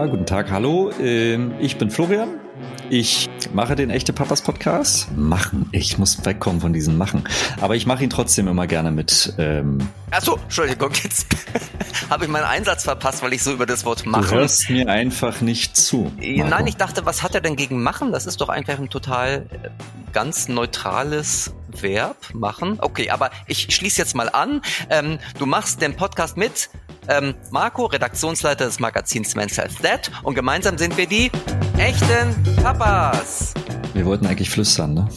Ja, guten Tag, hallo. Ähm, ich bin Florian. Ich mache den echte Papas Podcast. Machen. Ich muss wegkommen von diesem Machen. Aber ich mache ihn trotzdem immer gerne mit. Ähm Achso, Entschuldigung, jetzt habe ich meinen Einsatz verpasst, weil ich so über das Wort machen. Du hörst mir einfach nicht zu. Marco. Nein, ich dachte, was hat er denn gegen machen? Das ist doch einfach ein total äh, ganz neutrales Verb, machen. Okay, aber ich schließe jetzt mal an. Ähm, du machst den Podcast mit ähm, Marco, Redaktionsleiter des Magazins Men's Health That und gemeinsam sind wir die echten Papas. Wir wollten eigentlich flüstern, ne?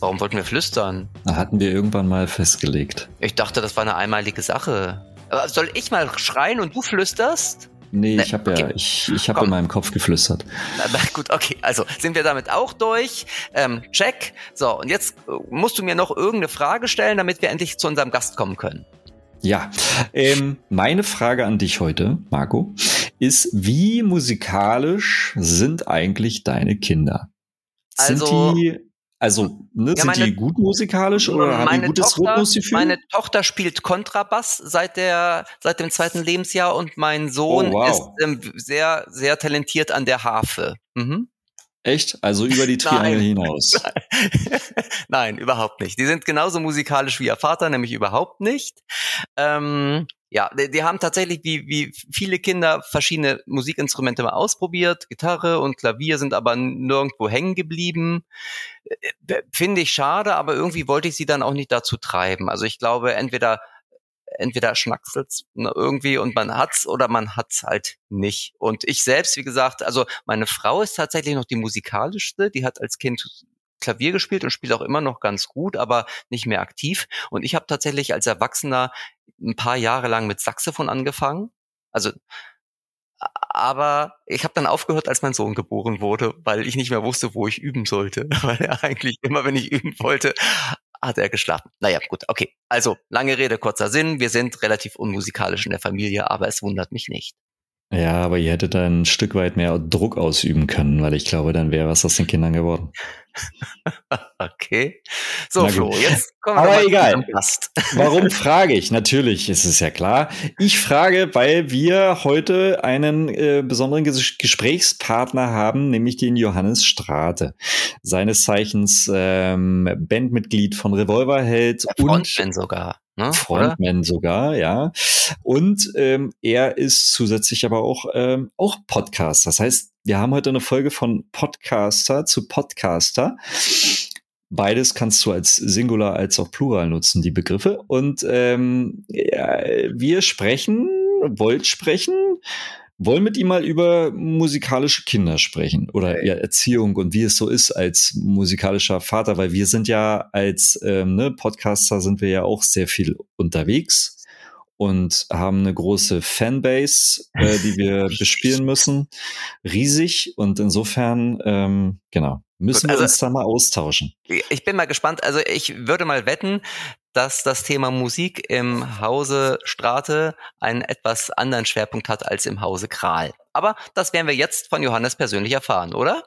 Warum wollten wir flüstern? Da hatten wir irgendwann mal festgelegt. Ich dachte, das war eine einmalige Sache. Aber soll ich mal schreien und du flüsterst? Nee, ich habe okay. ja, ich, ich habe in meinem Kopf geflüstert. Na, na, gut, okay, also sind wir damit auch durch. Ähm, check. So, und jetzt äh, musst du mir noch irgendeine Frage stellen, damit wir endlich zu unserem Gast kommen können. Ja, ähm, meine Frage an dich heute, Marco, ist, wie musikalisch sind eigentlich deine Kinder? Sind also, die, also ne, ja, sind meine, die gut musikalisch oder haben die gutes Tochter, Rhythmusgefühl? Meine Tochter spielt Kontrabass seit der seit dem zweiten Lebensjahr und mein Sohn oh, wow. ist ähm, sehr sehr talentiert an der Harfe. Mhm. Echt? Also über die Triangel hinaus? Nein, überhaupt nicht. Die sind genauso musikalisch wie ihr Vater, nämlich überhaupt nicht. Ähm, ja, die, die, haben tatsächlich wie, wie viele Kinder verschiedene Musikinstrumente mal ausprobiert. Gitarre und Klavier sind aber nirgendwo hängen geblieben. Äh, finde ich schade, aber irgendwie wollte ich sie dann auch nicht dazu treiben. Also ich glaube, entweder entweder schnackselt's irgendwie und man hat's oder man hat's halt nicht. Und ich selbst, wie gesagt, also meine Frau ist tatsächlich noch die musikalischste, die hat als Kind Klavier gespielt und spielt auch immer noch ganz gut, aber nicht mehr aktiv. Und ich habe tatsächlich als Erwachsener ein paar Jahre lang mit Saxophon angefangen. Also aber ich habe dann aufgehört, als mein Sohn geboren wurde, weil ich nicht mehr wusste, wo ich üben sollte. Weil er eigentlich immer, wenn ich üben wollte, hat er geschlafen. Naja, gut, okay. Also, lange Rede, kurzer Sinn. Wir sind relativ unmusikalisch in der Familie, aber es wundert mich nicht. Ja, aber ihr hättet ein Stück weit mehr Druck ausüben können, weil ich glaube, dann wäre was aus den Kindern geworden. okay. So, Flo, jetzt kommen wir Aber mal egal. Warum frage ich? Natürlich ist es ja klar. Ich frage, weil wir heute einen äh, besonderen Ges Gesprächspartner haben, nämlich den Johannes Strate. Seines Zeichens ähm, Bandmitglied von Revolverheld und Frontman sogar. Ne, Frontman oder? sogar, ja. Und ähm, er ist zusätzlich aber auch, ähm, auch Podcast. Das heißt, wir haben heute eine Folge von Podcaster zu Podcaster. Beides kannst du als Singular als auch Plural nutzen, die Begriffe. Und ähm, ja, wir sprechen, wollt sprechen, wollen mit ihm mal über musikalische Kinder sprechen oder ja, Erziehung und wie es so ist als musikalischer Vater, weil wir sind ja als ähm, ne, Podcaster sind wir ja auch sehr viel unterwegs und haben eine große Fanbase, äh, die wir bespielen müssen. Riesig und insofern, ähm, genau, müssen also, wir uns da mal austauschen. Ich bin mal gespannt. Also ich würde mal wetten, dass das Thema Musik im Hause Strate einen etwas anderen Schwerpunkt hat als im Hause Kral. Aber das werden wir jetzt von Johannes persönlich erfahren, oder?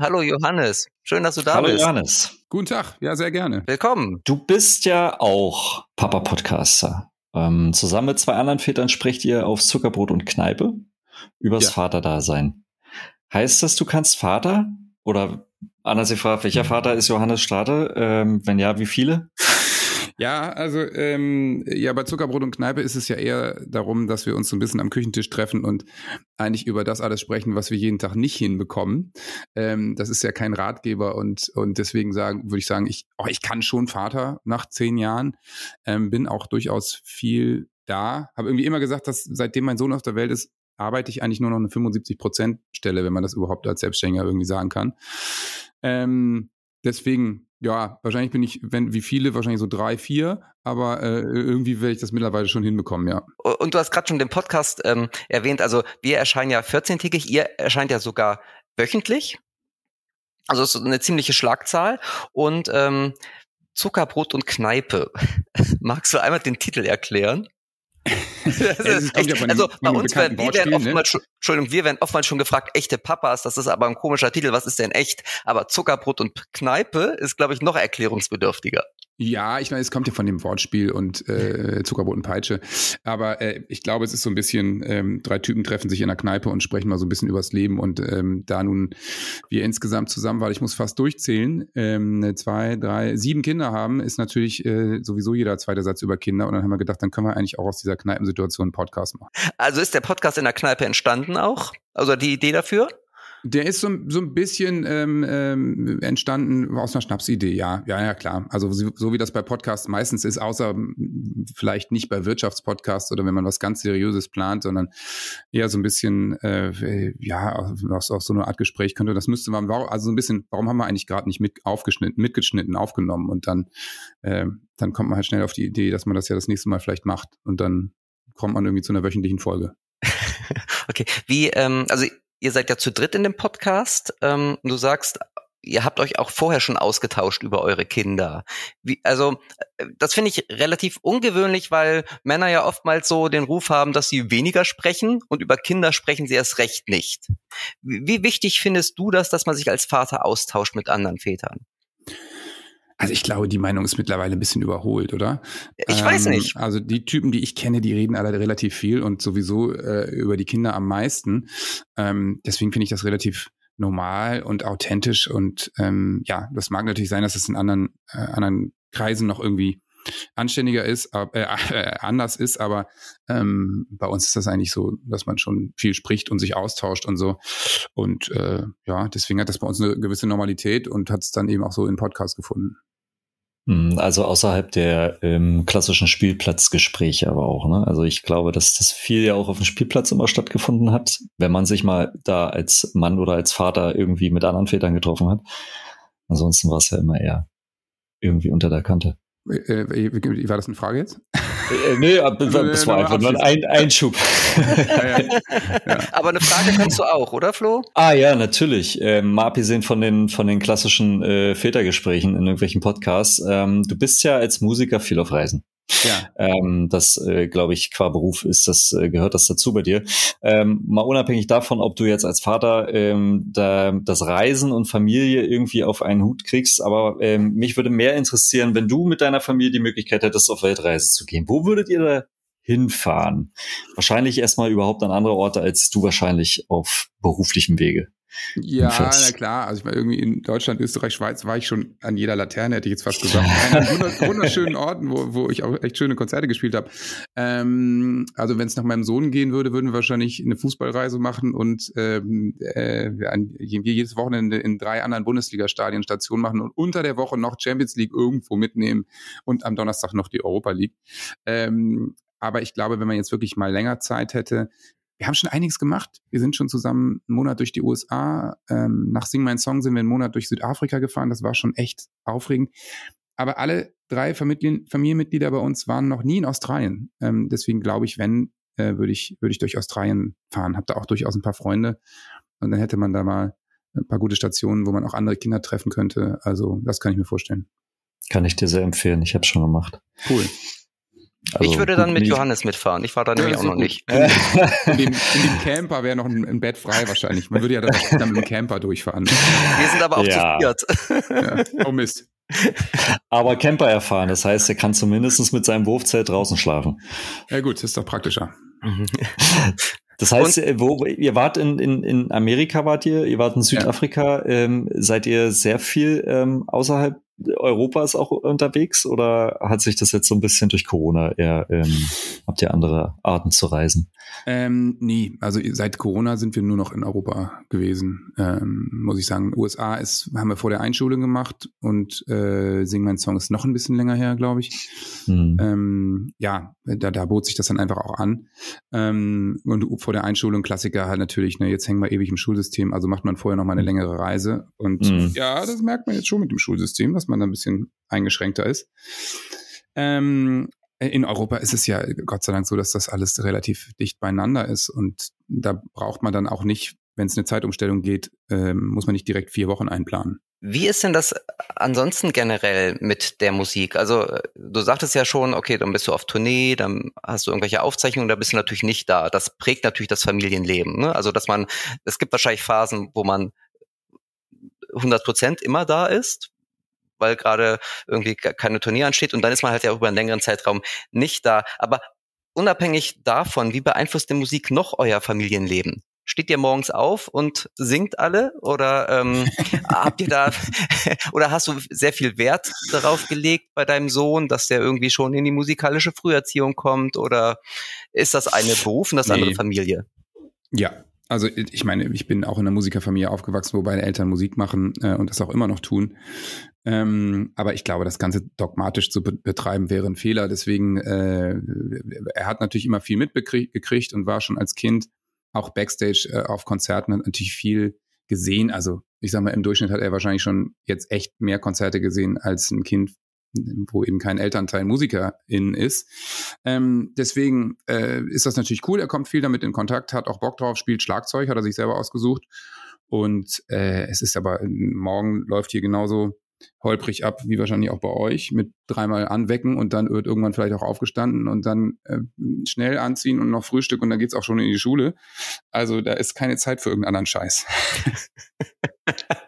Hallo Johannes, schön, dass du da Hallo bist. Hallo Johannes. Guten Tag, ja, sehr gerne. Willkommen. Du bist ja auch Papa-Podcaster. Ähm, zusammen mit zwei anderen Vätern sprecht ihr auf Zuckerbrot und Kneipe übers ja. Vaterdasein. Heißt das, du kannst Vater? Oder anders gefragt, welcher Vater ist Johannes Strate? Ähm, wenn ja, wie viele? Ja, also ähm, ja, bei Zuckerbrot und Kneipe ist es ja eher darum, dass wir uns so ein bisschen am Küchentisch treffen und eigentlich über das alles sprechen, was wir jeden Tag nicht hinbekommen. Ähm, das ist ja kein Ratgeber und und deswegen sagen würde ich sagen, ich oh, ich kann schon Vater nach zehn Jahren, ähm, bin auch durchaus viel da. Habe irgendwie immer gesagt, dass seitdem mein Sohn auf der Welt ist, arbeite ich eigentlich nur noch eine 75 Prozent Stelle, wenn man das überhaupt als Selbstständiger irgendwie sagen kann. Ähm, deswegen ja, wahrscheinlich bin ich, wenn wie viele, wahrscheinlich so drei, vier, aber äh, irgendwie werde ich das mittlerweile schon hinbekommen, ja. Und du hast gerade schon den Podcast ähm, erwähnt, also wir erscheinen ja 14-tägig, ihr erscheint ja sogar wöchentlich. Also das ist eine ziemliche Schlagzahl. Und ähm, Zuckerbrot und Kneipe. Magst du einmal den Titel erklären? also bei uns werden, wir werden oftmals, ne? Entschuldigung, wir werden oftmals schon gefragt, echte Papas, das ist aber ein komischer Titel, was ist denn echt? Aber Zuckerbrot und Kneipe ist, glaube ich, noch erklärungsbedürftiger. Ja, ich meine, es kommt ja von dem Wortspiel und äh, Zuckerbrot und Peitsche. Aber äh, ich glaube, es ist so ein bisschen, ähm, drei Typen treffen sich in der Kneipe und sprechen mal so ein bisschen übers Leben. Und ähm, da nun wir insgesamt zusammen, weil ich muss fast durchzählen, ähm, zwei, drei, sieben Kinder haben, ist natürlich äh, sowieso jeder zweite Satz über Kinder. Und dann haben wir gedacht, dann können wir eigentlich auch aus dieser Kneipensituation einen Podcast machen. Also ist der Podcast in der Kneipe entstanden auch? Also die Idee dafür? Der ist so, so ein bisschen ähm, ähm, entstanden aus einer Schnapsidee, ja. Ja, ja, klar. Also so, wie das bei Podcasts meistens ist, außer vielleicht nicht bei Wirtschaftspodcasts oder wenn man was ganz Seriöses plant, sondern eher so ein bisschen, äh, ja, aus, aus so einer Art Gespräch könnte. Das müsste man, also so ein bisschen, warum haben wir eigentlich gerade nicht mit aufgeschnitten, mitgeschnitten, aufgenommen und dann, äh, dann kommt man halt schnell auf die Idee, dass man das ja das nächste Mal vielleicht macht und dann kommt man irgendwie zu einer wöchentlichen Folge. okay, wie, ähm, also ihr seid ja zu dritt in dem Podcast. Ähm, du sagst, ihr habt euch auch vorher schon ausgetauscht über eure Kinder. Wie, also äh, das finde ich relativ ungewöhnlich, weil Männer ja oftmals so den Ruf haben, dass sie weniger sprechen und über Kinder sprechen sie erst recht nicht. Wie, wie wichtig findest du das, dass man sich als Vater austauscht mit anderen Vätern? Also ich glaube, die Meinung ist mittlerweile ein bisschen überholt, oder? Ich ähm, weiß nicht. Also die Typen, die ich kenne, die reden alle relativ viel und sowieso äh, über die Kinder am meisten. Ähm, deswegen finde ich das relativ normal und authentisch und ähm, ja, das mag natürlich sein, dass es in anderen, äh, anderen Kreisen noch irgendwie anständiger ist, äh, äh, anders ist, aber ähm, bei uns ist das eigentlich so, dass man schon viel spricht und sich austauscht und so. Und äh, ja, deswegen hat das bei uns eine gewisse Normalität und hat es dann eben auch so in Podcast gefunden. Hm, also außerhalb der ähm, klassischen Spielplatzgespräche aber auch. Ne? Also ich glaube, dass das viel ja auch auf dem Spielplatz immer stattgefunden hat, wenn man sich mal da als Mann oder als Vater irgendwie mit anderen Vätern getroffen hat. Ansonsten war es ja immer eher irgendwie unter der Kante. Äh, äh war das eine Frage jetzt? Äh, nee, das war einfach nur ein Einschub. ja, ja. Aber eine Frage kannst du auch, oder Flo? Ah ja, natürlich. Ähm, mal abgesehen von den, von den klassischen äh, Vätergesprächen in irgendwelchen Podcasts. Ähm, du bist ja als Musiker viel auf Reisen. Ja. Ähm, das, äh, glaube ich, qua Beruf ist das, äh, gehört das dazu bei dir. Ähm, mal unabhängig davon, ob du jetzt als Vater ähm, da, das Reisen und Familie irgendwie auf einen Hut kriegst, aber ähm, mich würde mehr interessieren, wenn du mit deiner Familie die Möglichkeit hättest, auf Weltreise zu gehen. Wo würdet ihr da hinfahren? Wahrscheinlich erstmal überhaupt an andere Orte, als du wahrscheinlich auf beruflichem Wege. Ja, na klar. Also ich meine, irgendwie in Deutschland, Österreich, Schweiz war ich schon an jeder Laterne, hätte ich jetzt fast gesagt. An wunderschönen Orten, wo, wo ich auch echt schöne Konzerte gespielt habe. Ähm, also wenn es nach meinem Sohn gehen würde, würden wir wahrscheinlich eine Fußballreise machen und ähm, äh, jedes Wochenende in drei anderen Bundesliga-Stadien Station machen und unter der Woche noch Champions League irgendwo mitnehmen und am Donnerstag noch die Europa League. Ähm, aber ich glaube, wenn man jetzt wirklich mal länger Zeit hätte, wir haben schon einiges gemacht. Wir sind schon zusammen einen Monat durch die USA. Ähm, nach Sing Mein Song sind wir einen Monat durch Südafrika gefahren. Das war schon echt aufregend. Aber alle drei Familien, Familienmitglieder bei uns waren noch nie in Australien. Ähm, deswegen glaube ich, wenn, äh, würde ich, würde ich durch Australien fahren. Hab da auch durchaus ein paar Freunde. Und dann hätte man da mal ein paar gute Stationen, wo man auch andere Kinder treffen könnte. Also das kann ich mir vorstellen. Kann ich dir sehr empfehlen. Ich habe schon gemacht. Cool. Also ich würde dann mit Johannes mitfahren. Ich war da nämlich auch noch gut. nicht. In, in, dem, in dem Camper wäre noch ein, ein, Bett frei wahrscheinlich. Man würde ja dann, dann mit dem Camper durchfahren. Wir sind aber auch ja. zu viert. Ja. Oh Mist. Aber Camper erfahren, das heißt, er kann zumindest mit seinem Wurfzelt draußen schlafen. Ja gut, das ist doch praktischer. Das heißt, Und, wo, ihr wart in, in, in Amerika, wart ihr, ihr wart in Südafrika, ja. ähm, seid ihr sehr viel ähm, außerhalb Europas auch unterwegs oder hat sich das jetzt so ein bisschen durch Corona eher, ähm, habt ihr andere Arten zu reisen? Ähm, nie. Also seit Corona sind wir nur noch in Europa gewesen, ähm, muss ich sagen. USA ist, haben wir vor der Einschulung gemacht und äh, Sing mein Song ist noch ein bisschen länger her, glaube ich. Hm. Ähm, ja, da, da bot sich das dann einfach auch an. Ähm, und vor der Einschulung Klassiker halt natürlich, ne, jetzt hängen wir ewig im Schulsystem, also macht man vorher noch mal eine hm. längere Reise. Und hm. ja, das merkt man jetzt schon mit dem Schulsystem, dass man da ein bisschen eingeschränkter ist. Ähm, in Europa ist es ja Gott sei Dank so, dass das alles relativ dicht beieinander ist und da braucht man dann auch nicht, wenn es eine Zeitumstellung geht, ähm, muss man nicht direkt vier Wochen einplanen. Wie ist denn das ansonsten generell mit der Musik? Also du sagtest ja schon, okay, dann bist du auf Tournee, dann hast du irgendwelche Aufzeichnungen, da bist du natürlich nicht da. Das prägt natürlich das Familienleben. Ne? Also dass man, es gibt wahrscheinlich Phasen, wo man 100 Prozent immer da ist, weil gerade irgendwie keine Turnier ansteht und dann ist man halt ja über einen längeren Zeitraum nicht da. Aber unabhängig davon, wie beeinflusst die Musik noch euer Familienleben? Steht ihr morgens auf und singt alle oder ähm, habt ihr da oder hast du sehr viel Wert darauf gelegt bei deinem Sohn, dass der irgendwie schon in die musikalische Früherziehung kommt oder ist das eine Beruf und das nee. andere Familie? Ja, also ich meine, ich bin auch in einer Musikerfamilie aufgewachsen, wo beide Eltern Musik machen äh, und das auch immer noch tun. Ähm, aber ich glaube, das Ganze dogmatisch zu be betreiben wäre ein Fehler. Deswegen, äh, er hat natürlich immer viel mitgekriegt und war schon als Kind auch Backstage äh, auf Konzerten hat natürlich viel gesehen. Also ich sag mal, im Durchschnitt hat er wahrscheinlich schon jetzt echt mehr Konzerte gesehen als ein Kind, wo eben kein Elternteil Musikerin ist. Ähm, deswegen äh, ist das natürlich cool. Er kommt viel damit in Kontakt, hat auch Bock drauf, spielt Schlagzeug, hat er sich selber ausgesucht. Und äh, es ist aber, morgen läuft hier genauso holprig ab, wie wahrscheinlich auch bei euch, mit dreimal anwecken und dann wird irgendwann vielleicht auch aufgestanden und dann äh, schnell anziehen und noch Frühstück und dann geht's auch schon in die Schule. Also da ist keine Zeit für irgendeinen anderen Scheiß.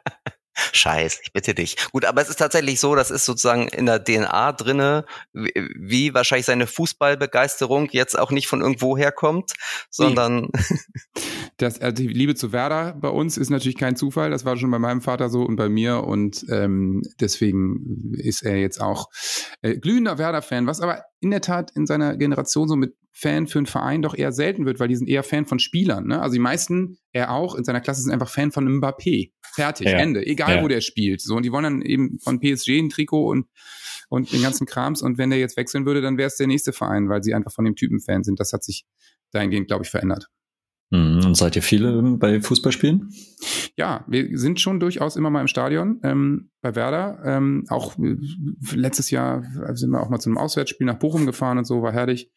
Scheiß, ich bitte dich. Gut, aber es ist tatsächlich so, das ist sozusagen in der DNA drinne, wie, wie wahrscheinlich seine Fußballbegeisterung jetzt auch nicht von irgendwo herkommt, sondern das, also die Liebe zu Werder bei uns ist natürlich kein Zufall. Das war schon bei meinem Vater so und bei mir und ähm, deswegen ist er jetzt auch äh, glühender Werder-Fan, was aber in der Tat in seiner Generation so mit Fan für einen Verein doch eher selten wird, weil die sind eher Fan von Spielern. Ne? Also die meisten, er auch, in seiner Klasse sind einfach Fan von Mbappé. Fertig, ja. Ende. Egal, ja. wo der spielt. So, und die wollen dann eben von PSG ein Trikot und, und den ganzen Krams. Und wenn der jetzt wechseln würde, dann wäre es der nächste Verein, weil sie einfach von dem Typen Fan sind. Das hat sich dahingehend, glaube ich, verändert. Mhm. Und seid ihr viele bei Fußballspielen? Ja, wir sind schon durchaus immer mal im Stadion ähm, bei Werder. Ähm, auch äh, letztes Jahr sind wir auch mal zu einem Auswärtsspiel nach Bochum gefahren und so, war herrlich.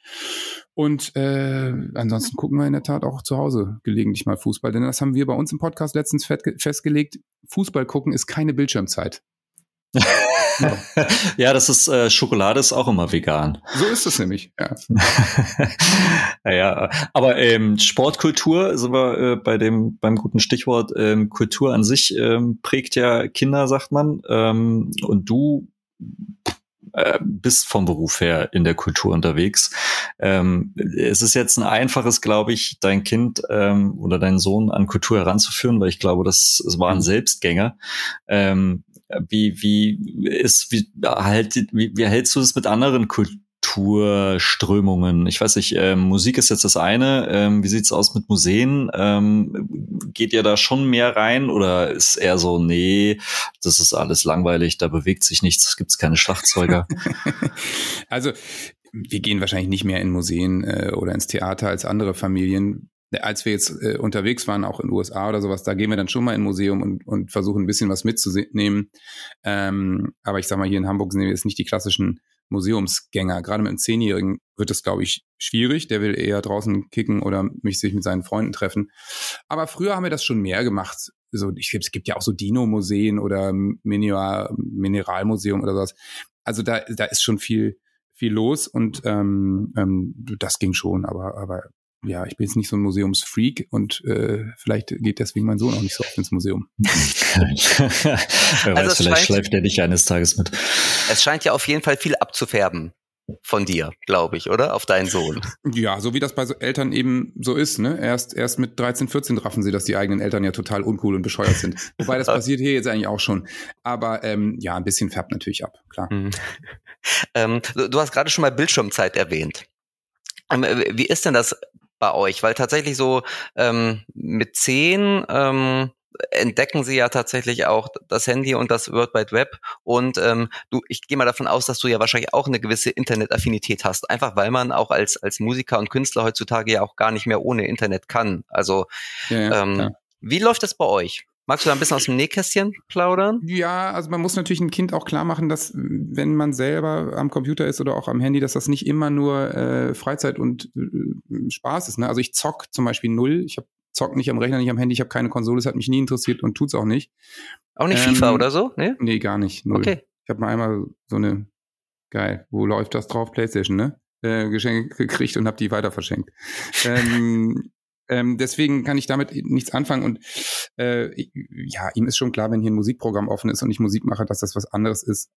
Und äh, ansonsten gucken wir in der Tat auch zu Hause gelegentlich mal Fußball. Denn das haben wir bei uns im Podcast letztens festgelegt. Fußball gucken ist keine Bildschirmzeit. ja, das ist äh, Schokolade ist auch immer vegan. So ist es nämlich, ja. ja, aber ähm, Sportkultur sind wir äh, bei dem beim guten Stichwort ähm, Kultur an sich ähm, prägt ja Kinder, sagt man. Ähm, und du äh, bist vom Beruf her in der Kultur unterwegs. Ähm, es ist jetzt ein einfaches, glaube ich, dein Kind ähm, oder deinen Sohn an Kultur heranzuführen, weil ich glaube, das, das war ein mhm. Selbstgänger. Ähm, wie, wie ist, wie, halt, wie, wie hältst du es mit anderen Kulturströmungen? Ich weiß nicht, ähm, Musik ist jetzt das eine. Ähm, wie sieht's aus mit Museen? Ähm, geht ihr da schon mehr rein oder ist eher so, nee, das ist alles langweilig, da bewegt sich nichts, es gibt keine Schlagzeuger? also wir gehen wahrscheinlich nicht mehr in Museen äh, oder ins Theater als andere Familien als wir jetzt äh, unterwegs waren, auch in den USA oder sowas, da gehen wir dann schon mal in ein Museum und, und versuchen ein bisschen was mitzunehmen. Ähm, aber ich sag mal, hier in Hamburg sind wir jetzt nicht die klassischen Museumsgänger. Gerade mit einem Zehnjährigen wird das, glaube ich, schwierig. Der will eher draußen kicken oder mich sich mit seinen Freunden treffen. Aber früher haben wir das schon mehr gemacht. So, ich, es gibt ja auch so Dino-Museen oder Mineral, Mineralmuseum oder sowas. Also da, da ist schon viel, viel los und ähm, ähm, das ging schon, aber, aber ja, ich bin jetzt nicht so ein Museumsfreak und äh, vielleicht geht deswegen mein Sohn auch nicht so oft ins Museum. Wer also weiß, vielleicht schleift er dich eines Tages mit. Es scheint ja auf jeden Fall viel abzufärben von dir, glaube ich, oder? Auf deinen Sohn. Ja, so wie das bei so Eltern eben so ist, ne? Erst, erst mit 13, 14 raffen sie, dass die eigenen Eltern ja total uncool und bescheuert sind. Wobei das passiert hier jetzt eigentlich auch schon. Aber ähm, ja, ein bisschen färbt natürlich ab, klar. Mhm. Ähm, du hast gerade schon mal Bildschirmzeit erwähnt. Ähm, wie ist denn das bei euch? Weil tatsächlich so ähm, mit zehn ähm, entdecken sie ja tatsächlich auch das Handy und das World Wide Web. Und ähm, du, ich gehe mal davon aus, dass du ja wahrscheinlich auch eine gewisse Internetaffinität hast. Einfach weil man auch als, als Musiker und Künstler heutzutage ja auch gar nicht mehr ohne Internet kann. Also ja, ja, ähm, wie läuft das bei euch? Magst du da ein bisschen aus dem Nähkästchen plaudern? Ja, also man muss natürlich ein Kind auch klar machen, dass wenn man selber am Computer ist oder auch am Handy, dass das nicht immer nur äh, Freizeit und äh, Spaß ist. Ne? Also ich zock zum Beispiel null. Ich habe zock nicht am Rechner, nicht am Handy. Ich habe keine Konsole. Es hat mich nie interessiert und tut's auch nicht. Auch nicht ähm, FIFA oder so? Nee? nee, gar nicht. Null. Okay. Ich habe mal einmal so eine geil. Wo läuft das drauf? PlayStation, ne? Äh, Geschenke gekriegt und habe die weiter verschenkt. ähm, ähm, deswegen kann ich damit nichts anfangen und äh, ja, ihm ist schon klar, wenn hier ein Musikprogramm offen ist und ich Musik mache, dass das was anderes ist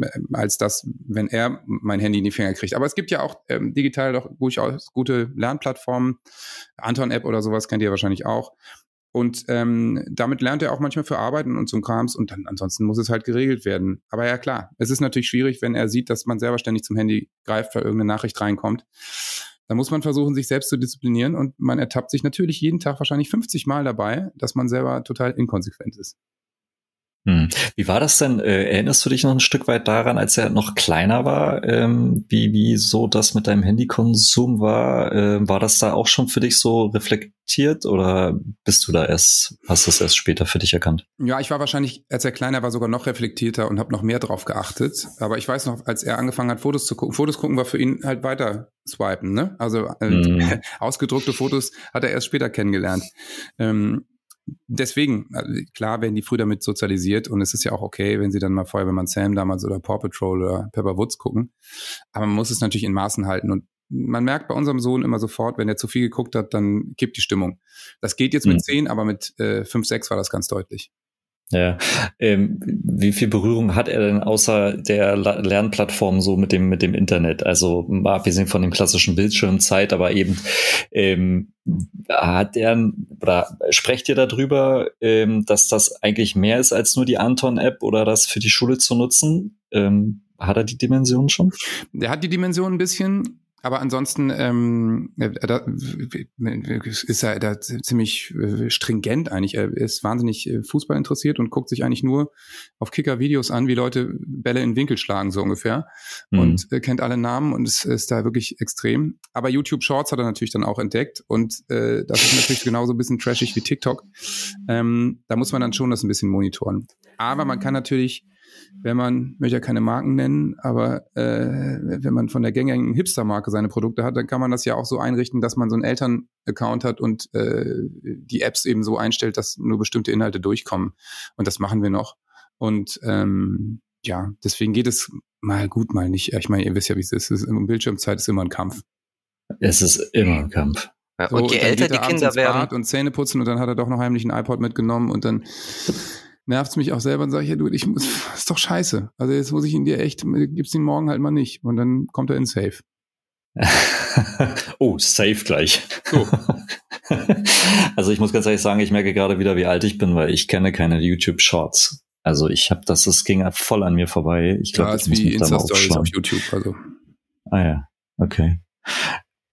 äh, als das, wenn er mein Handy in die Finger kriegt. Aber es gibt ja auch ähm, digital doch durchaus gute Lernplattformen. Anton-App oder sowas kennt ihr wahrscheinlich auch. Und ähm, damit lernt er auch manchmal für Arbeiten und zum Krams und dann ansonsten muss es halt geregelt werden. Aber ja klar, es ist natürlich schwierig, wenn er sieht, dass man selber ständig zum Handy greift, weil irgendeine Nachricht reinkommt. Da muss man versuchen, sich selbst zu disziplinieren und man ertappt sich natürlich jeden Tag wahrscheinlich 50 Mal dabei, dass man selber total inkonsequent ist. Hm. Wie war das denn? Äh, erinnerst du dich noch ein Stück weit daran, als er noch kleiner war, ähm, wie, wie so das mit deinem Handykonsum war? Äh, war das da auch schon für dich so reflektiert oder bist du da erst, hast du es erst später für dich erkannt? Ja, ich war wahrscheinlich, als er kleiner war, sogar noch reflektierter und habe noch mehr drauf geachtet. Aber ich weiß noch, als er angefangen hat, Fotos zu gucken, Fotos gucken war für ihn halt weiter swipen, ne? Also äh, mm. ausgedruckte Fotos hat er erst später kennengelernt. Ähm, deswegen, also klar werden die früh damit sozialisiert und es ist ja auch okay, wenn sie dann mal vorher, wenn man Sam damals oder Paw Patrol oder Pepper Woods gucken. Aber man muss es natürlich in Maßen halten und man merkt bei unserem Sohn immer sofort, wenn er zu viel geguckt hat, dann kippt die Stimmung. Das geht jetzt mit mhm. zehn, aber mit äh, fünf, sechs war das ganz deutlich. Ja, ähm, wie viel Berührung hat er denn außer der Lernplattform so mit dem mit dem Internet? Also mal abgesehen von dem klassischen Bildschirmzeit, aber eben ähm, hat er oder sprecht ihr darüber, ähm, dass das eigentlich mehr ist als nur die Anton-App oder das für die Schule zu nutzen? Ähm, hat er die Dimension schon? Der hat die Dimension ein bisschen. Aber ansonsten ähm, äh, da, ist er da ziemlich äh, stringent eigentlich. Er ist wahnsinnig äh, Fußball interessiert und guckt sich eigentlich nur auf Kicker-Videos an, wie Leute Bälle in Winkel schlagen, so ungefähr. Mhm. Und äh, kennt alle Namen und ist, ist da wirklich extrem. Aber YouTube Shorts hat er natürlich dann auch entdeckt und äh, das ist natürlich genauso ein bisschen trashig wie TikTok. Ähm, da muss man dann schon das ein bisschen monitoren. Aber man kann natürlich wenn man, möchte ja keine Marken nennen, aber äh, wenn man von der gängigen Hipster-Marke seine Produkte hat, dann kann man das ja auch so einrichten, dass man so einen Eltern-Account hat und äh, die Apps eben so einstellt, dass nur bestimmte Inhalte durchkommen. Und das machen wir noch. Und ähm, ja, deswegen geht es mal gut, mal nicht. Ich meine, ihr wisst ja, wie es ist. ist Bildschirmzeit ist immer ein Kampf. Es ist immer ein Kampf. Ja, und je älter die Kinder werden. Und Zähne putzen und dann hat er doch noch heimlich ein iPod mitgenommen und dann nervt es mich auch selber und sage, ja, du, ich muss, das ist doch scheiße. Also jetzt muss ich ihn dir echt, gib's ihn morgen halt mal nicht. Und dann kommt er in Safe. oh, safe gleich. So. also ich muss ganz ehrlich sagen, ich merke gerade wieder, wie alt ich bin, weil ich kenne keine YouTube Shorts. Also ich habe das, das ging voll an mir vorbei. Ich glaube, das ist wie Insta-Stories auf YouTube. Also. Ah ja, okay.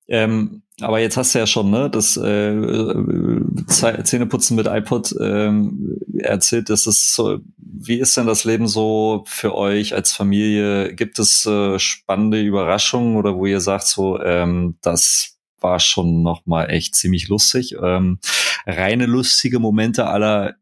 Ähm, aber jetzt hast du ja schon, ne, das äh, Zähneputzen mit iPod ähm, erzählt, das ist so, wie ist denn das Leben so für euch als Familie? Gibt es äh, spannende Überraschungen oder wo ihr sagt so, ähm, das war schon noch mal echt ziemlich lustig? Ähm, reine lustige Momente aller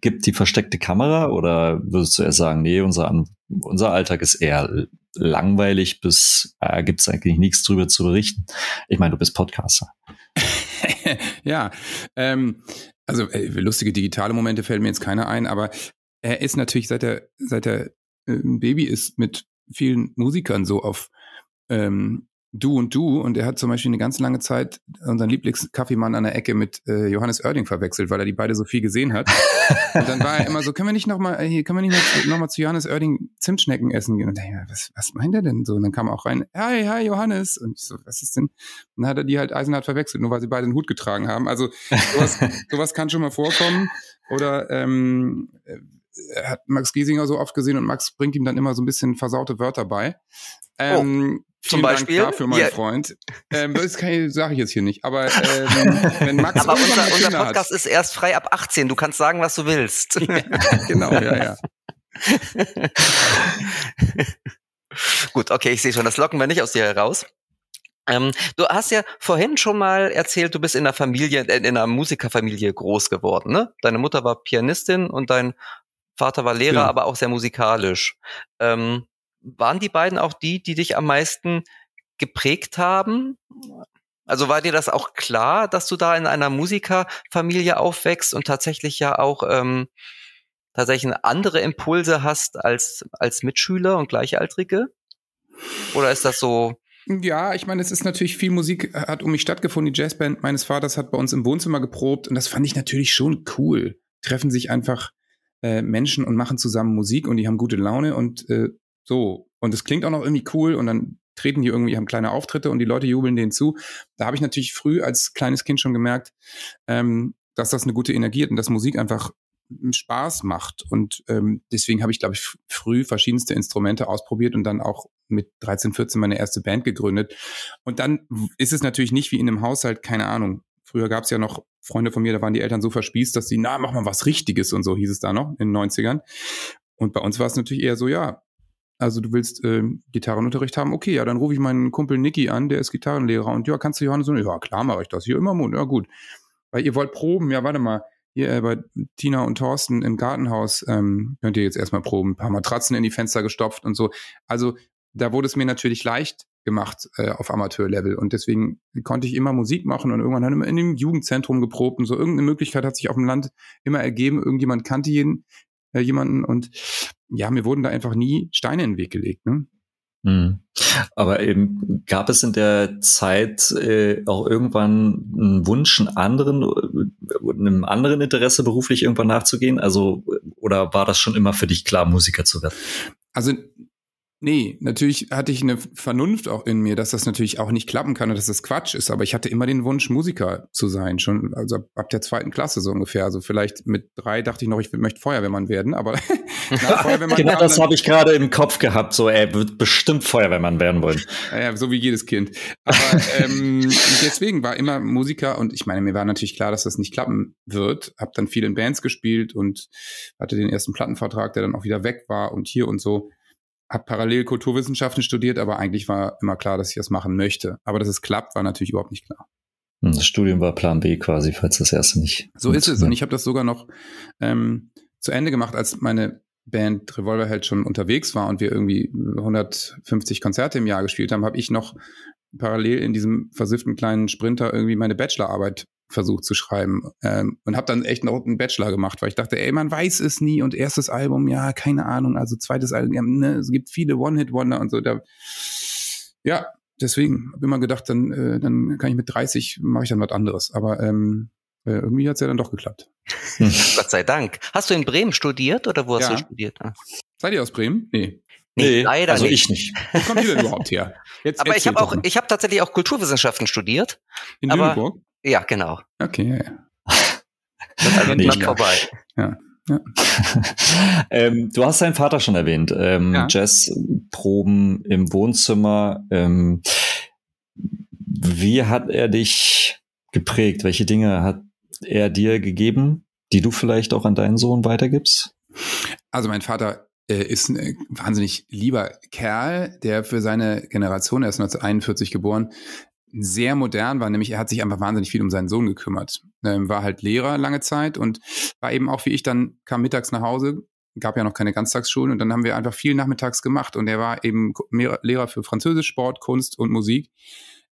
gibt die versteckte Kamera oder würdest du eher sagen, nee, unser, unser Alltag ist eher langweilig bis äh, gibt es eigentlich nichts drüber zu berichten? Ich meine, du bist Podcaster. ja, ähm, also äh, lustige digitale Momente fällt mir jetzt keiner ein, aber er ist natürlich seit er seit er äh, ein Baby ist mit vielen Musikern so auf ähm, Du und Du und er hat zum Beispiel eine ganz lange Zeit unseren Lieblingskaffeemann an der Ecke mit äh, Johannes Oerding verwechselt, weil er die beide so viel gesehen hat. und dann war er immer so, können wir nicht nochmal, äh, hier, können wir nicht nochmal noch zu Johannes Oerding Zimtschnecken essen gehen? Und dann, ja, was, was meint er denn so? Und dann kam er auch rein, hi, hi, Johannes. Und ich so, was ist denn? Und dann hat er die halt eisenhart verwechselt, nur weil sie beide einen Hut getragen haben. Also sowas, sowas kann schon mal vorkommen. Oder ähm, hat Max Giesinger so oft gesehen und Max bringt ihm dann immer so ein bisschen versaute Wörter bei. Oh. Ähm. Zum Beispiel. Dank dafür, mein ja. Freund. Ähm, das sage ich jetzt hier nicht. Aber ähm, wenn Max Aber unser, unser Podcast hat, ist erst frei ab 18. Du kannst sagen, was du willst. Ja, genau, ja, ja. Gut, okay, ich sehe schon, das locken wir nicht aus dir heraus. Ähm, du hast ja vorhin schon mal erzählt, du bist in einer Familie, in einer Musikerfamilie groß geworden. Ne? Deine Mutter war Pianistin und dein Vater war Lehrer, ja. aber auch sehr musikalisch. Ähm, waren die beiden auch die, die dich am meisten geprägt haben? Also war dir das auch klar, dass du da in einer Musikerfamilie aufwächst und tatsächlich ja auch ähm, tatsächlich andere Impulse hast als, als Mitschüler und Gleichaltrige? Oder ist das so Ja, ich meine, es ist natürlich viel Musik, hat um mich stattgefunden. Die Jazzband meines Vaters hat bei uns im Wohnzimmer geprobt und das fand ich natürlich schon cool. Treffen sich einfach äh, Menschen und machen zusammen Musik und die haben gute Laune und äh, so. Und es klingt auch noch irgendwie cool und dann treten die irgendwie, haben kleine Auftritte und die Leute jubeln denen zu. Da habe ich natürlich früh als kleines Kind schon gemerkt, ähm, dass das eine gute Energie hat und dass Musik einfach Spaß macht. Und ähm, deswegen habe ich, glaube ich, früh verschiedenste Instrumente ausprobiert und dann auch mit 13, 14 meine erste Band gegründet. Und dann ist es natürlich nicht wie in einem Haushalt, keine Ahnung. Früher gab es ja noch Freunde von mir, da waren die Eltern so verspießt, dass sie, na, mach mal was Richtiges und so hieß es da noch in den 90ern. Und bei uns war es natürlich eher so, ja, also du willst äh, Gitarrenunterricht haben, okay, ja, dann rufe ich meinen Kumpel Niki an, der ist Gitarrenlehrer. Und ja, kannst du Johannes so, ja, klar mache ich das. Hier immer Mund, ja gut. Weil ihr wollt proben, ja, warte mal, hier äh, bei Tina und Thorsten im Gartenhaus ähm, könnt ihr jetzt erstmal proben, ein paar Matratzen in die Fenster gestopft und so. Also da wurde es mir natürlich leicht gemacht äh, auf Amateurlevel. Und deswegen konnte ich immer Musik machen und irgendwann haben wir in dem Jugendzentrum geprobt und so. Irgendeine Möglichkeit hat sich auf dem Land immer ergeben, irgendjemand kannte jeden, äh, jemanden und ja, mir wurden da einfach nie Steine in den Weg gelegt. Ne? Mhm. Aber eben gab es in der Zeit äh, auch irgendwann einen Wunsch, einen anderen, äh, einem anderen Interesse beruflich irgendwann nachzugehen? Also, oder war das schon immer für dich klar, Musiker zu werden? Also Nee, natürlich hatte ich eine Vernunft auch in mir, dass das natürlich auch nicht klappen kann und dass das Quatsch ist, aber ich hatte immer den Wunsch, Musiker zu sein, schon also ab der zweiten Klasse so ungefähr. Also vielleicht mit drei dachte ich noch, ich möchte Feuerwehrmann werden, aber Feuerwehrmann genau das habe ich gerade im Kopf gehabt, so er wird bestimmt Feuerwehrmann werden wollen. Ja, so wie jedes Kind. Aber ähm, deswegen war immer Musiker und ich meine, mir war natürlich klar, dass das nicht klappen wird. Hab dann viel in Bands gespielt und hatte den ersten Plattenvertrag, der dann auch wieder weg war und hier und so habe parallel Kulturwissenschaften studiert, aber eigentlich war immer klar, dass ich das machen möchte. Aber dass es klappt, war natürlich überhaupt nicht klar. Hm, das Studium war Plan B quasi, falls das erste nicht. So ist es. Und ich habe das sogar noch ähm, zu Ende gemacht, als meine Band Revolverheld schon unterwegs war und wir irgendwie 150 Konzerte im Jahr gespielt haben, habe ich noch parallel in diesem versifften kleinen Sprinter irgendwie meine Bachelorarbeit versucht zu schreiben ähm, und habe dann echt noch einen Bachelor gemacht, weil ich dachte, ey, man weiß es nie und erstes Album, ja, keine Ahnung, also zweites Album, ja, ne, es gibt viele One-Hit-Wonder und so. Da, ja, deswegen habe immer gedacht, dann, äh, dann kann ich mit 30 mache ich dann was anderes. Aber ähm, äh, irgendwie hat es ja dann doch geklappt. Gott sei Dank. Hast du in Bremen studiert oder wo hast ja. du studiert? Ah. Seid ihr aus Bremen? Nee. Nee, nee leider also nicht. ich nicht. Wo kommt ihr denn überhaupt her? Jetzt aber ich habe auch, ich habe tatsächlich auch Kulturwissenschaften studiert. In Lüneburg? Ja, genau. Okay, ja, ja. Knapp vorbei. Ja. Ja. ähm, du hast deinen Vater schon erwähnt. Ähm, ja. Jazzproben im Wohnzimmer. Ähm, wie hat er dich geprägt? Welche Dinge hat er dir gegeben, die du vielleicht auch an deinen Sohn weitergibst? Also mein Vater äh, ist ein wahnsinnig lieber Kerl, der für seine Generation, er ist 1941 geboren, sehr modern war, nämlich er hat sich einfach wahnsinnig viel um seinen Sohn gekümmert. Ähm, war halt Lehrer lange Zeit und war eben auch wie ich dann, kam mittags nach Hause, gab ja noch keine Ganztagsschulen und dann haben wir einfach viel nachmittags gemacht und er war eben Lehrer für Französisch, Sport, Kunst und Musik.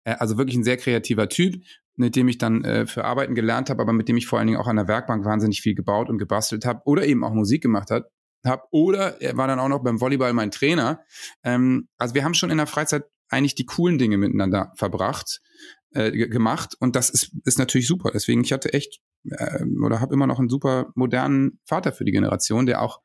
Äh, also wirklich ein sehr kreativer Typ, mit dem ich dann äh, für Arbeiten gelernt habe, aber mit dem ich vor allen Dingen auch an der Werkbank wahnsinnig viel gebaut und gebastelt habe oder eben auch Musik gemacht hat. Hab. Oder er war dann auch noch beim Volleyball mein Trainer. Ähm, also wir haben schon in der Freizeit eigentlich die coolen Dinge miteinander verbracht, äh, gemacht und das ist, ist natürlich super. Deswegen, ich hatte echt äh, oder habe immer noch einen super modernen Vater für die Generation, der auch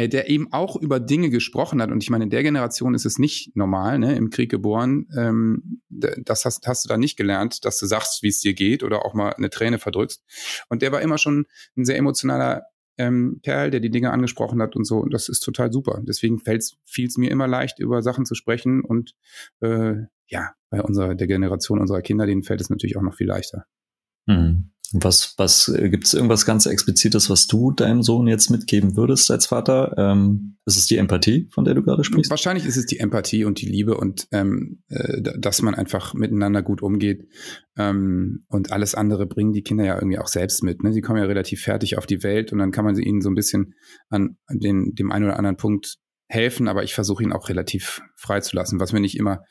äh, der eben auch über Dinge gesprochen hat. Und ich meine, in der Generation ist es nicht normal, ne, im Krieg geboren. Ähm, das hast, hast du da nicht gelernt, dass du sagst, wie es dir geht oder auch mal eine Träne verdrückst. Und der war immer schon ein sehr emotionaler ähm, Kerl, der die Dinge angesprochen hat und so. Und das ist total super. Deswegen fiel es mir immer leicht, über Sachen zu sprechen. Und äh, ja, bei unserer der Generation unserer Kinder, denen fällt es natürlich auch noch viel leichter. Mhm. Was, was äh, gibt es irgendwas ganz Explizites, was du deinem Sohn jetzt mitgeben würdest als Vater? Ähm, ist es die Empathie, von der du gerade sprichst? Wahrscheinlich ist es die Empathie und die Liebe und ähm, äh, dass man einfach miteinander gut umgeht. Ähm, und alles andere bringen die Kinder ja irgendwie auch selbst mit. Ne? Sie kommen ja relativ fertig auf die Welt und dann kann man sie ihnen so ein bisschen an den, dem einen oder anderen Punkt helfen, aber ich versuche ihn auch relativ frei zu lassen, was mir nicht immer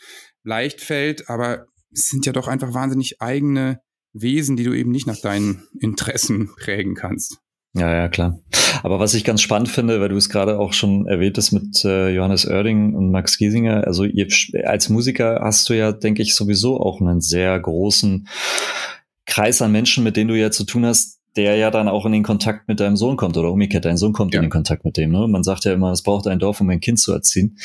leicht fällt, aber es sind ja doch einfach wahnsinnig eigene Wesen, die du eben nicht nach deinen Interessen prägen kannst. Ja, ja, klar. Aber was ich ganz spannend finde, weil du es gerade auch schon erwähnt hast mit äh, Johannes Oerding und Max Giesinger, also ihr, als Musiker hast du ja, denke ich, sowieso auch einen sehr großen Kreis an Menschen, mit denen du ja zu tun hast, der ja dann auch in den Kontakt mit deinem Sohn kommt oder umgekehrt, dein Sohn kommt ja. in den Kontakt mit dem. Ne? Man sagt ja immer, es braucht ein Dorf, um ein Kind zu erziehen.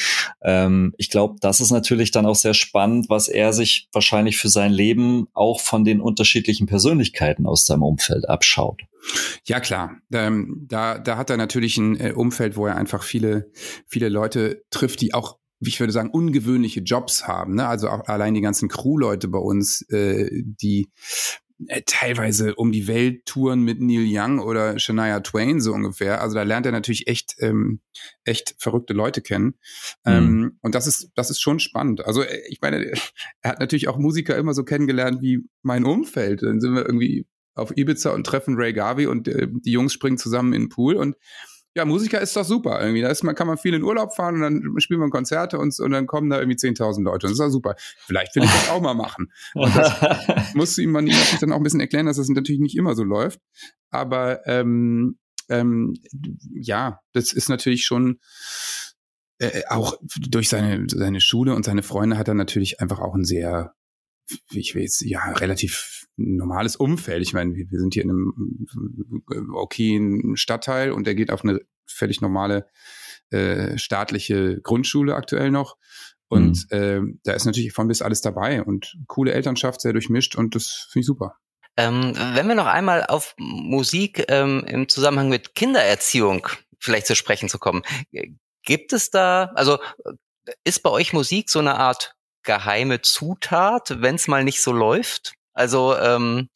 Ähm, ich glaube, das ist natürlich dann auch sehr spannend, was er sich wahrscheinlich für sein Leben auch von den unterschiedlichen Persönlichkeiten aus seinem Umfeld abschaut. Ja, klar. Ähm, da, da hat er natürlich ein äh, Umfeld, wo er einfach viele, viele Leute trifft, die auch ich würde sagen, ungewöhnliche Jobs haben. Ne? Also auch allein die ganzen Crew-Leute bei uns, äh, die äh, teilweise um die Welt touren mit Neil Young oder Shania Twain so ungefähr. Also da lernt er natürlich echt ähm, echt verrückte Leute kennen. Mhm. Ähm, und das ist das ist schon spannend. Also äh, ich meine, er hat natürlich auch Musiker immer so kennengelernt wie mein Umfeld. Dann sind wir irgendwie auf Ibiza und treffen Ray Garvey und äh, die Jungs springen zusammen in den Pool und ja, Musiker ist doch super irgendwie. Da ist man, kann man viel in Urlaub fahren und dann spielen wir Konzerte und, und dann kommen da irgendwie 10.000 Leute. Und das ist doch super. Vielleicht will ich das auch mal machen. Und das musste ihm man natürlich dann auch ein bisschen erklären, dass das natürlich nicht immer so läuft. Aber ähm, ähm, ja, das ist natürlich schon äh, auch durch seine, seine Schule und seine Freunde hat er natürlich einfach auch ein sehr ich will jetzt, ja, relativ normales Umfeld. Ich meine, wir, wir sind hier in einem äh, okayen Stadtteil und der geht auf eine völlig normale äh, staatliche Grundschule aktuell noch. Und mhm. äh, da ist natürlich von bis alles dabei und coole Elternschaft, sehr durchmischt und das finde ich super. Ähm, wenn wir noch einmal auf Musik ähm, im Zusammenhang mit Kindererziehung vielleicht zu sprechen zu kommen, gibt es da, also ist bei euch Musik so eine Art geheime Zutat, wenn es mal nicht so läuft? Also ähm,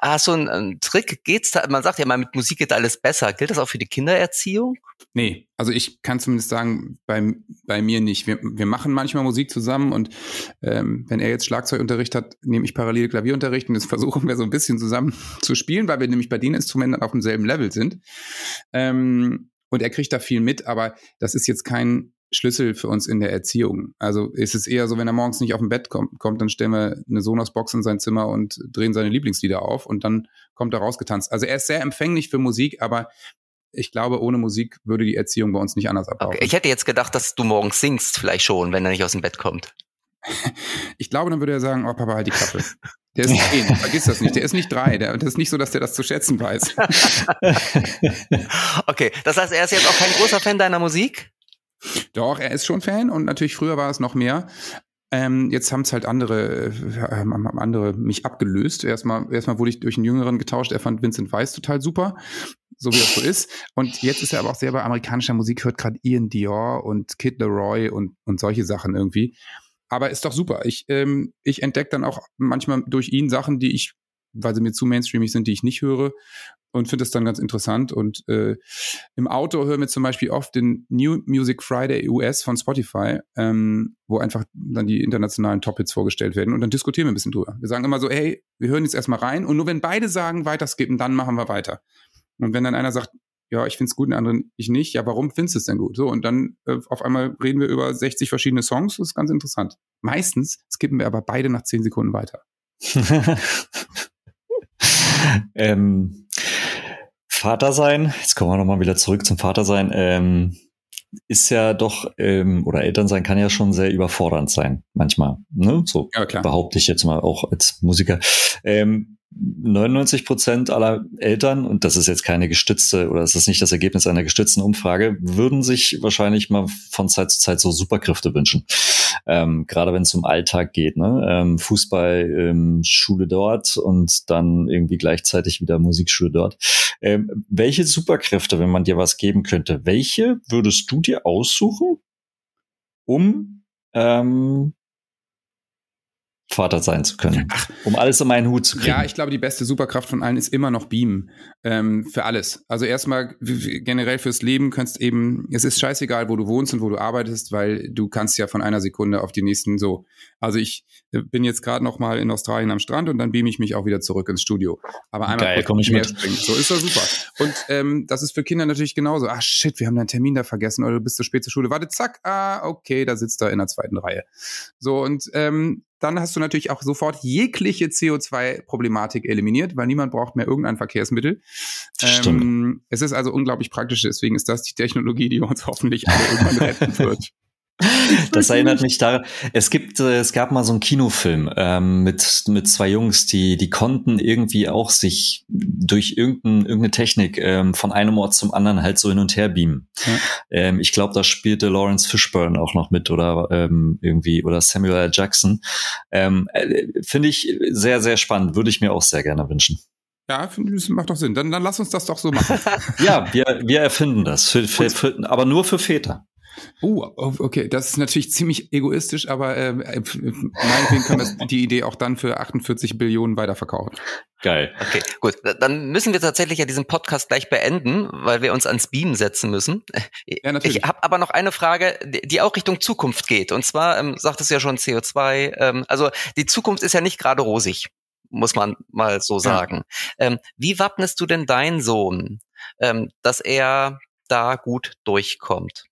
hast du einen, einen Trick? Geht's da? Man sagt ja mal, mit Musik geht alles besser. Gilt das auch für die Kindererziehung? Nee, also ich kann zumindest sagen, bei, bei mir nicht. Wir, wir machen manchmal Musik zusammen und ähm, wenn er jetzt Schlagzeugunterricht hat, nehme ich parallel Klavierunterricht und das versuchen wir so ein bisschen zusammen zu spielen, weil wir nämlich bei den Instrumenten auf demselben Level sind. Ähm, und er kriegt da viel mit, aber das ist jetzt kein Schlüssel für uns in der Erziehung. Also ist es eher so, wenn er morgens nicht auf dem Bett kommt, kommt dann stellen wir eine Sonos-Box in sein Zimmer und drehen seine Lieblingslieder auf und dann kommt er rausgetanzt. Also er ist sehr empfänglich für Musik, aber ich glaube, ohne Musik würde die Erziehung bei uns nicht anders ablaufen. Okay. Ich hätte jetzt gedacht, dass du morgens singst, vielleicht schon, wenn er nicht aus dem Bett kommt. Ich glaube, dann würde er sagen, oh Papa, halt die Klappe. Der ist zehn, vergiss das nicht. Der ist nicht drei. Der, das ist nicht so, dass der das zu schätzen weiß. okay, das heißt, er ist jetzt auch kein großer Fan deiner Musik? Doch, er ist schon Fan und natürlich früher war es noch mehr. Ähm, jetzt haben es halt andere, äh, andere mich abgelöst. Erstmal, erstmal wurde ich durch einen Jüngeren getauscht. Er fand Vincent Weiss total super, so wie das so ist. Und jetzt ist er aber auch sehr bei amerikanischer Musik, hört gerade Ian Dior und Kid Leroy und, und solche Sachen irgendwie. Aber ist doch super. Ich, ähm, ich entdecke dann auch manchmal durch ihn Sachen, die ich, weil sie mir zu mainstreamig sind, die ich nicht höre und finde es dann ganz interessant. Und äh, im Auto hören wir zum Beispiel oft den New Music Friday US von Spotify, ähm, wo einfach dann die internationalen Top-Hits vorgestellt werden und dann diskutieren wir ein bisschen drüber. Wir sagen immer so, hey, wir hören jetzt erstmal rein und nur wenn beide sagen, weiter skippen, dann machen wir weiter. Und wenn dann einer sagt, ja, ich finde es gut, den anderen ich nicht, ja, warum findest du es denn gut? So, und dann äh, auf einmal reden wir über 60 verschiedene Songs, das ist ganz interessant. Meistens skippen wir aber beide nach 10 Sekunden weiter. ähm, Vater sein, jetzt kommen wir nochmal wieder zurück zum Vater sein, ähm, ist ja doch, ähm, oder Eltern sein kann ja schon sehr überfordernd sein, manchmal. Ne? So ja, behaupte ich jetzt mal auch als Musiker. Ähm, 99 Prozent aller Eltern, und das ist jetzt keine gestützte oder das ist nicht das Ergebnis einer gestützten Umfrage, würden sich wahrscheinlich mal von Zeit zu Zeit so Superkräfte wünschen. Ähm, gerade wenn es um Alltag geht, ne? Ähm, Fußball, ähm, Schule dort und dann irgendwie gleichzeitig wieder Musikschule dort. Ähm, welche Superkräfte, wenn man dir was geben könnte, welche würdest du dir aussuchen, um ähm, Vater sein zu können, Ach, um alles in meinen Hut zu kriegen. Ja, ich glaube, die beste Superkraft von allen ist immer noch Beamen ähm, für alles. Also erstmal generell fürs Leben kannst eben, es ist scheißegal, wo du wohnst und wo du arbeitest, weil du kannst ja von einer Sekunde auf die nächsten so. Also ich äh, bin jetzt gerade noch mal in Australien am Strand und dann beame ich mich auch wieder zurück ins Studio. Aber einmal Geil, komm ich mit. Springen. So ist das super. Und ähm, das ist für Kinder natürlich genauso. Ach shit, wir haben deinen Termin da vergessen oder du bist zu spät zur Schule. Warte, zack, ah, okay, da sitzt er in der zweiten Reihe. So und ähm, dann hast du natürlich auch sofort jegliche CO2-Problematik eliminiert, weil niemand braucht mehr irgendein Verkehrsmittel. Ähm, es ist also unglaublich praktisch, deswegen ist das die Technologie, die uns hoffentlich alle irgendwann retten wird. Das erinnert mich daran, es gibt, äh, es gab mal so einen Kinofilm ähm, mit, mit zwei Jungs, die, die konnten irgendwie auch sich durch irgendein, irgendeine Technik ähm, von einem Ort zum anderen halt so hin und her beamen. Ja. Ähm, ich glaube, da spielte Lawrence Fishburne auch noch mit oder ähm, irgendwie oder Samuel L. Jackson. Ähm, äh, Finde ich sehr, sehr spannend, würde ich mir auch sehr gerne wünschen. Ja, das macht doch Sinn. Dann, dann lass uns das doch so machen. ja, wir, wir erfinden das, für, für, für, aber nur für Väter. Oh, okay, das ist natürlich ziemlich egoistisch, aber äh, meinetwegen können wir die Idee auch dann für 48 Billionen weiterverkaufen. Geil. Okay, gut. Dann müssen wir tatsächlich ja diesen Podcast gleich beenden, weil wir uns ans Beam setzen müssen. Ja, natürlich. Ich habe aber noch eine Frage, die auch Richtung Zukunft geht. Und zwar ähm, sagt es ja schon CO2. Ähm, also die Zukunft ist ja nicht gerade rosig, muss man mal so sagen. Ja. Ähm, wie wappnest du denn deinen Sohn, ähm, dass er da gut durchkommt?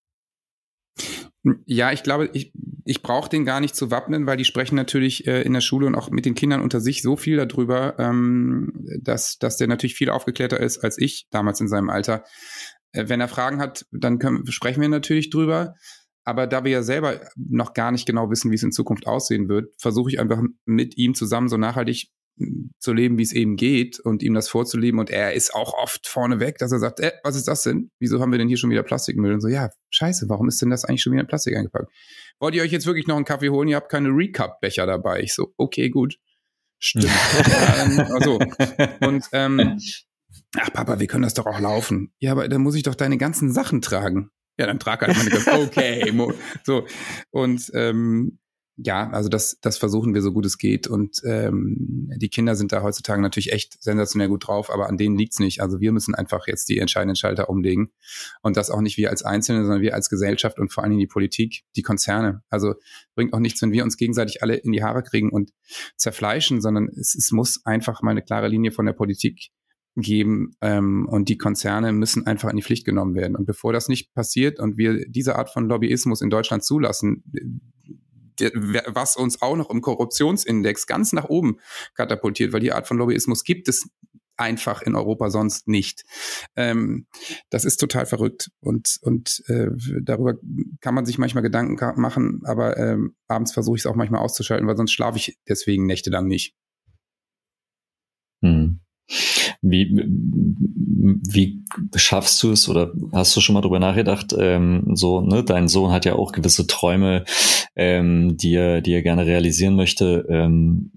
Ja, ich glaube, ich, ich brauche den gar nicht zu wappnen, weil die sprechen natürlich äh, in der Schule und auch mit den Kindern unter sich so viel darüber, ähm, dass, dass der natürlich viel aufgeklärter ist als ich damals in seinem Alter. Äh, wenn er Fragen hat, dann können, sprechen wir natürlich drüber. Aber da wir ja selber noch gar nicht genau wissen, wie es in Zukunft aussehen wird, versuche ich einfach mit ihm zusammen so nachhaltig zu leben, wie es eben geht und ihm das vorzuleben. Und er ist auch oft vorneweg, dass er sagt, äh, was ist das denn? Wieso haben wir denn hier schon wieder Plastikmüll? Und so, ja, scheiße, warum ist denn das eigentlich schon wieder in Plastik eingepackt? Wollt ihr euch jetzt wirklich noch einen Kaffee holen? Ihr habt keine Recap-Becher dabei. Ich so, okay, gut. Stimmt. also, und ähm, ach Papa, wir können das doch auch laufen. Ja, aber dann muss ich doch deine ganzen Sachen tragen. Ja, dann trag halt meine ganzen, okay. so, und ähm, ja, also das, das versuchen wir so gut es geht. Und ähm, die Kinder sind da heutzutage natürlich echt sensationell gut drauf, aber an denen liegt's nicht. Also wir müssen einfach jetzt die entscheidenden Schalter umlegen. Und das auch nicht wir als Einzelne, sondern wir als Gesellschaft und vor allen Dingen die Politik, die Konzerne. Also bringt auch nichts, wenn wir uns gegenseitig alle in die Haare kriegen und zerfleischen, sondern es, es muss einfach mal eine klare Linie von der Politik geben ähm, und die Konzerne müssen einfach in die Pflicht genommen werden. Und bevor das nicht passiert und wir diese Art von Lobbyismus in Deutschland zulassen, was uns auch noch im Korruptionsindex ganz nach oben katapultiert, weil die Art von Lobbyismus gibt es einfach in Europa sonst nicht. Ähm, das ist total verrückt und, und äh, darüber kann man sich manchmal Gedanken machen, aber ähm, abends versuche ich es auch manchmal auszuschalten, weil sonst schlafe ich deswegen nächtelang nicht. Hm. Wie, wie schaffst du es oder hast du schon mal drüber nachgedacht? Ähm, so, ne, dein Sohn hat ja auch gewisse Träume, ähm, die er, die er gerne realisieren möchte. Ähm,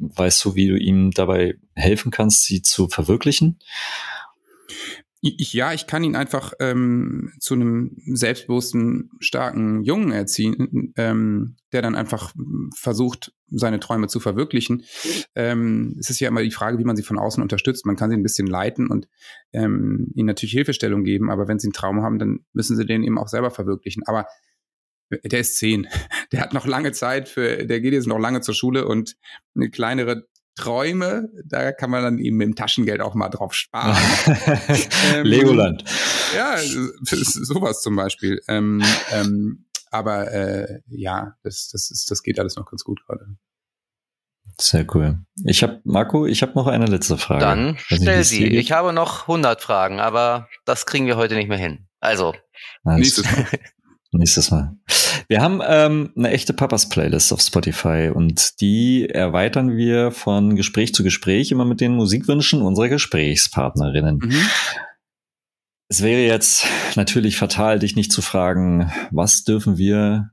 weißt du, wie du ihm dabei helfen kannst, sie zu verwirklichen? Ich, ja, ich kann ihn einfach ähm, zu einem selbstbewussten, starken Jungen erziehen, ähm, der dann einfach versucht, seine Träume zu verwirklichen. Ähm, es ist ja immer die Frage, wie man sie von außen unterstützt. Man kann sie ein bisschen leiten und ähm, ihnen natürlich Hilfestellung geben, aber wenn sie einen Traum haben, dann müssen sie den eben auch selber verwirklichen. Aber der ist zehn. Der hat noch lange Zeit für, der geht jetzt noch lange zur Schule und eine kleinere Träume, da kann man dann eben mit dem Taschengeld auch mal drauf sparen. ähm, Legoland. Ja, sowas zum Beispiel. Ähm, ähm, aber äh, ja, das, das, ist, das geht alles noch ganz gut gerade. Sehr cool. Ich habe, Marco, ich habe noch eine letzte Frage. Dann stell sie. Ich habe noch 100 Fragen, aber das kriegen wir heute nicht mehr hin. Also. Nächstes Mal. Nächstes Mal. Wir haben ähm, eine echte Papas-Playlist auf Spotify und die erweitern wir von Gespräch zu Gespräch immer mit den Musikwünschen unserer Gesprächspartnerinnen. Mhm. Es wäre jetzt natürlich fatal, dich nicht zu fragen, was dürfen wir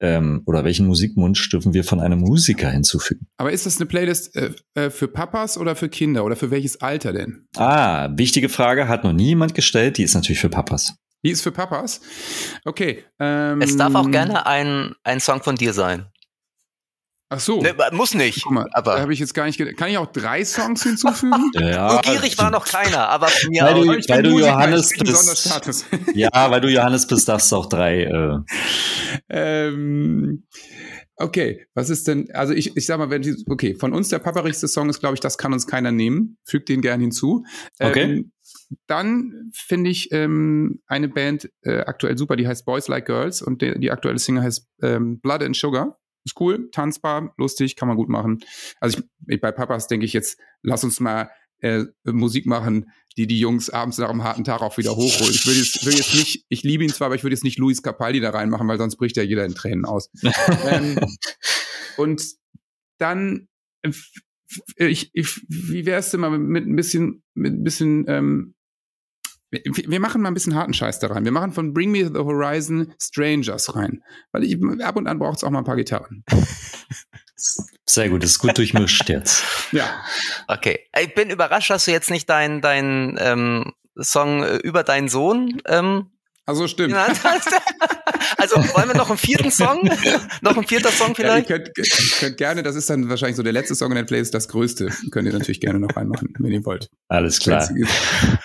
ähm, oder welchen Musikwunsch dürfen wir von einem Musiker hinzufügen? Aber ist das eine Playlist äh, äh, für Papas oder für Kinder oder für welches Alter denn? Ah, wichtige Frage, hat noch nie jemand gestellt, die ist natürlich für Papas. Die ist für Papas. Okay. Ähm, es darf auch gerne ein, ein Song von dir sein. Ach so. Ne, muss nicht. Guck mal, aber da habe ich jetzt gar nicht Kann ich auch drei Songs hinzufügen? ja. Und gierig war noch keiner, aber von mir weil auch. Du, weil du Johannes bist. ja, weil du Johannes bist, darfst du auch drei. Äh. ähm, okay, was ist denn, also ich, ich sag mal, wenn die, okay, von uns der paparichste Song ist, glaube ich, das kann uns keiner nehmen. Fügt den gern hinzu. Okay. Ähm, dann finde ich ähm, eine Band äh, aktuell super, die heißt Boys Like Girls und die, die aktuelle Single heißt ähm, Blood and Sugar. Ist cool, tanzbar, lustig, kann man gut machen. Also ich, ich bei Papas denke ich jetzt, lass uns mal äh, Musik machen, die die Jungs abends nach einem harten Tag auch wieder hochholen. Ich würde jetzt, will jetzt nicht, ich liebe ihn zwar, aber ich würde jetzt nicht Luis Capaldi da reinmachen, weil sonst bricht ja jeder in Tränen aus. ähm, und dann, äh, ich, ich, wie wär's denn mal mit ein bisschen, mit ein bisschen, ähm, wir machen mal ein bisschen harten Scheiß da rein. Wir machen von Bring Me the Horizon Strangers rein. Weil ich, ab und an braucht es auch mal ein paar Gitarren. Sehr gut, das ist gut durchmischt jetzt. Ja. Okay. Ich bin überrascht, dass du jetzt nicht deinen dein, ähm, Song äh, über deinen Sohn ähm, also stimmt. Also wollen wir noch einen vierten Song? noch ein vierter Song vielleicht? Ja, ihr, könnt, ihr könnt gerne, das ist dann wahrscheinlich so der letzte Song in der Playlist, das größte. Könnt ihr natürlich gerne noch reinmachen, wenn ihr wollt. Alles klar.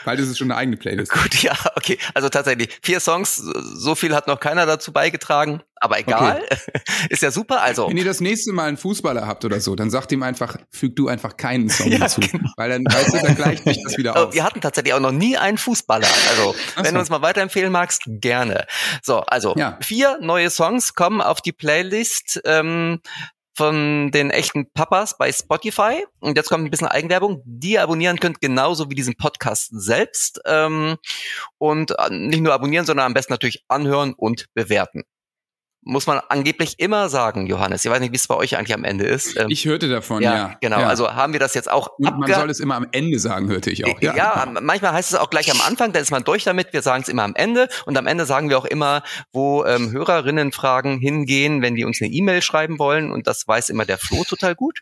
Bald ist es schon eine eigene Playlist. Gut, ja, okay. Also tatsächlich, vier Songs, so viel hat noch keiner dazu beigetragen. Aber egal, okay. ist ja super. Also wenn ihr das nächste Mal einen Fußballer habt oder so, dann sagt ihm einfach, füg du einfach keinen Song ja, dazu, genau. weil dann weißt du, dann gleicht sich das wieder aus. Wir hatten tatsächlich auch noch nie einen Fußballer. Also Ach wenn so. du uns mal weiterempfehlen magst, gerne. So, also ja. vier neue Songs kommen auf die Playlist. Ähm, von den echten Papas bei Spotify. Und jetzt kommt ein bisschen Eigenwerbung, die ihr abonnieren könnt, genauso wie diesen Podcast selbst. Ähm, und äh, nicht nur abonnieren, sondern am besten natürlich anhören und bewerten muss man angeblich immer sagen, Johannes. Ich weiß nicht, wie es bei euch eigentlich am Ende ist. Ähm, ich hörte davon, ja. ja. Genau, ja. also haben wir das jetzt auch Und Man soll es immer am Ende sagen, hörte ich auch. Ja. ja, manchmal heißt es auch gleich am Anfang, dann ist man durch damit. Wir sagen es immer am Ende. Und am Ende sagen wir auch immer, wo ähm, Hörerinnenfragen hingehen, wenn die uns eine E-Mail schreiben wollen. Und das weiß immer der Flo total gut.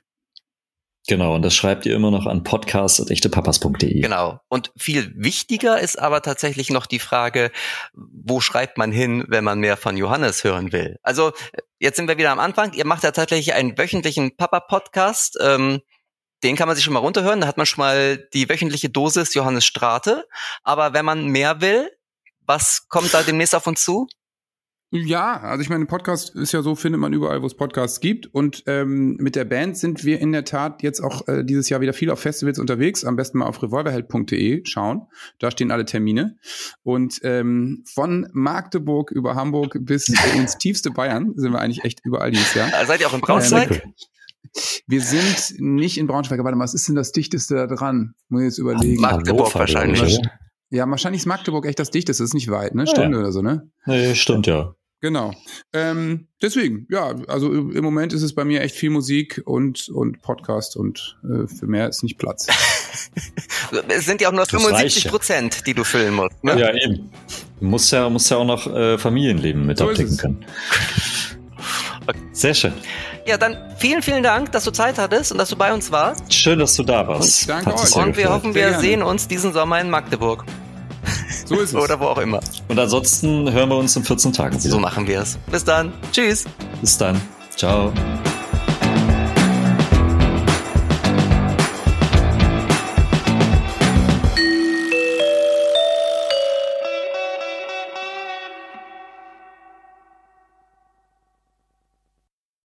Genau, und das schreibt ihr immer noch an podcast.echtepapas.de. Genau. Und viel wichtiger ist aber tatsächlich noch die Frage, wo schreibt man hin, wenn man mehr von Johannes hören will? Also jetzt sind wir wieder am Anfang. Ihr macht ja tatsächlich einen wöchentlichen Papa-Podcast. Ähm, den kann man sich schon mal runterhören. Da hat man schon mal die wöchentliche Dosis Johannes Strate. Aber wenn man mehr will, was kommt da demnächst auf uns zu? Ja, also ich meine, Podcast ist ja so, findet man überall, wo es Podcasts gibt. Und ähm, mit der Band sind wir in der Tat jetzt auch äh, dieses Jahr wieder viel auf Festivals unterwegs. Am besten mal auf revolverheld.de schauen. Da stehen alle Termine. Und ähm, von Magdeburg über Hamburg bis ins tiefste Bayern sind wir eigentlich echt überall dieses Jahr. Seid ihr auch in Braunschweig? Ähm, wir sind nicht in Braunschweig, warte mal, was ist denn das dichteste da dran? Muss ich jetzt überlegen. Magdeburg wahrscheinlich. Ja, wahrscheinlich ist Magdeburg echt das dichteste, das ist nicht weit, ne? Stunde ja. oder so, ne? Nee, stimmt, ja. Genau. Ähm, deswegen, ja, also im Moment ist es bei mir echt viel Musik und, und Podcast und äh, für mehr ist nicht Platz. es sind ja auch nur 75 Prozent, die du füllen musst. Ne? Ja, eben. Du musst ja, musst ja auch noch äh, Familienleben mit so abdecken können. Sehr schön. Ja, dann vielen, vielen Dank, dass du Zeit hattest und dass du bei uns warst. Schön, dass du da warst. Und danke euch. Und wir hoffen, wir sehen uns diesen Sommer in Magdeburg. So ist es. Oder wo auch immer. Und ansonsten hören wir uns in 14 Tagen wieder. So machen wir es. Bis dann. Tschüss. Bis dann. Ciao.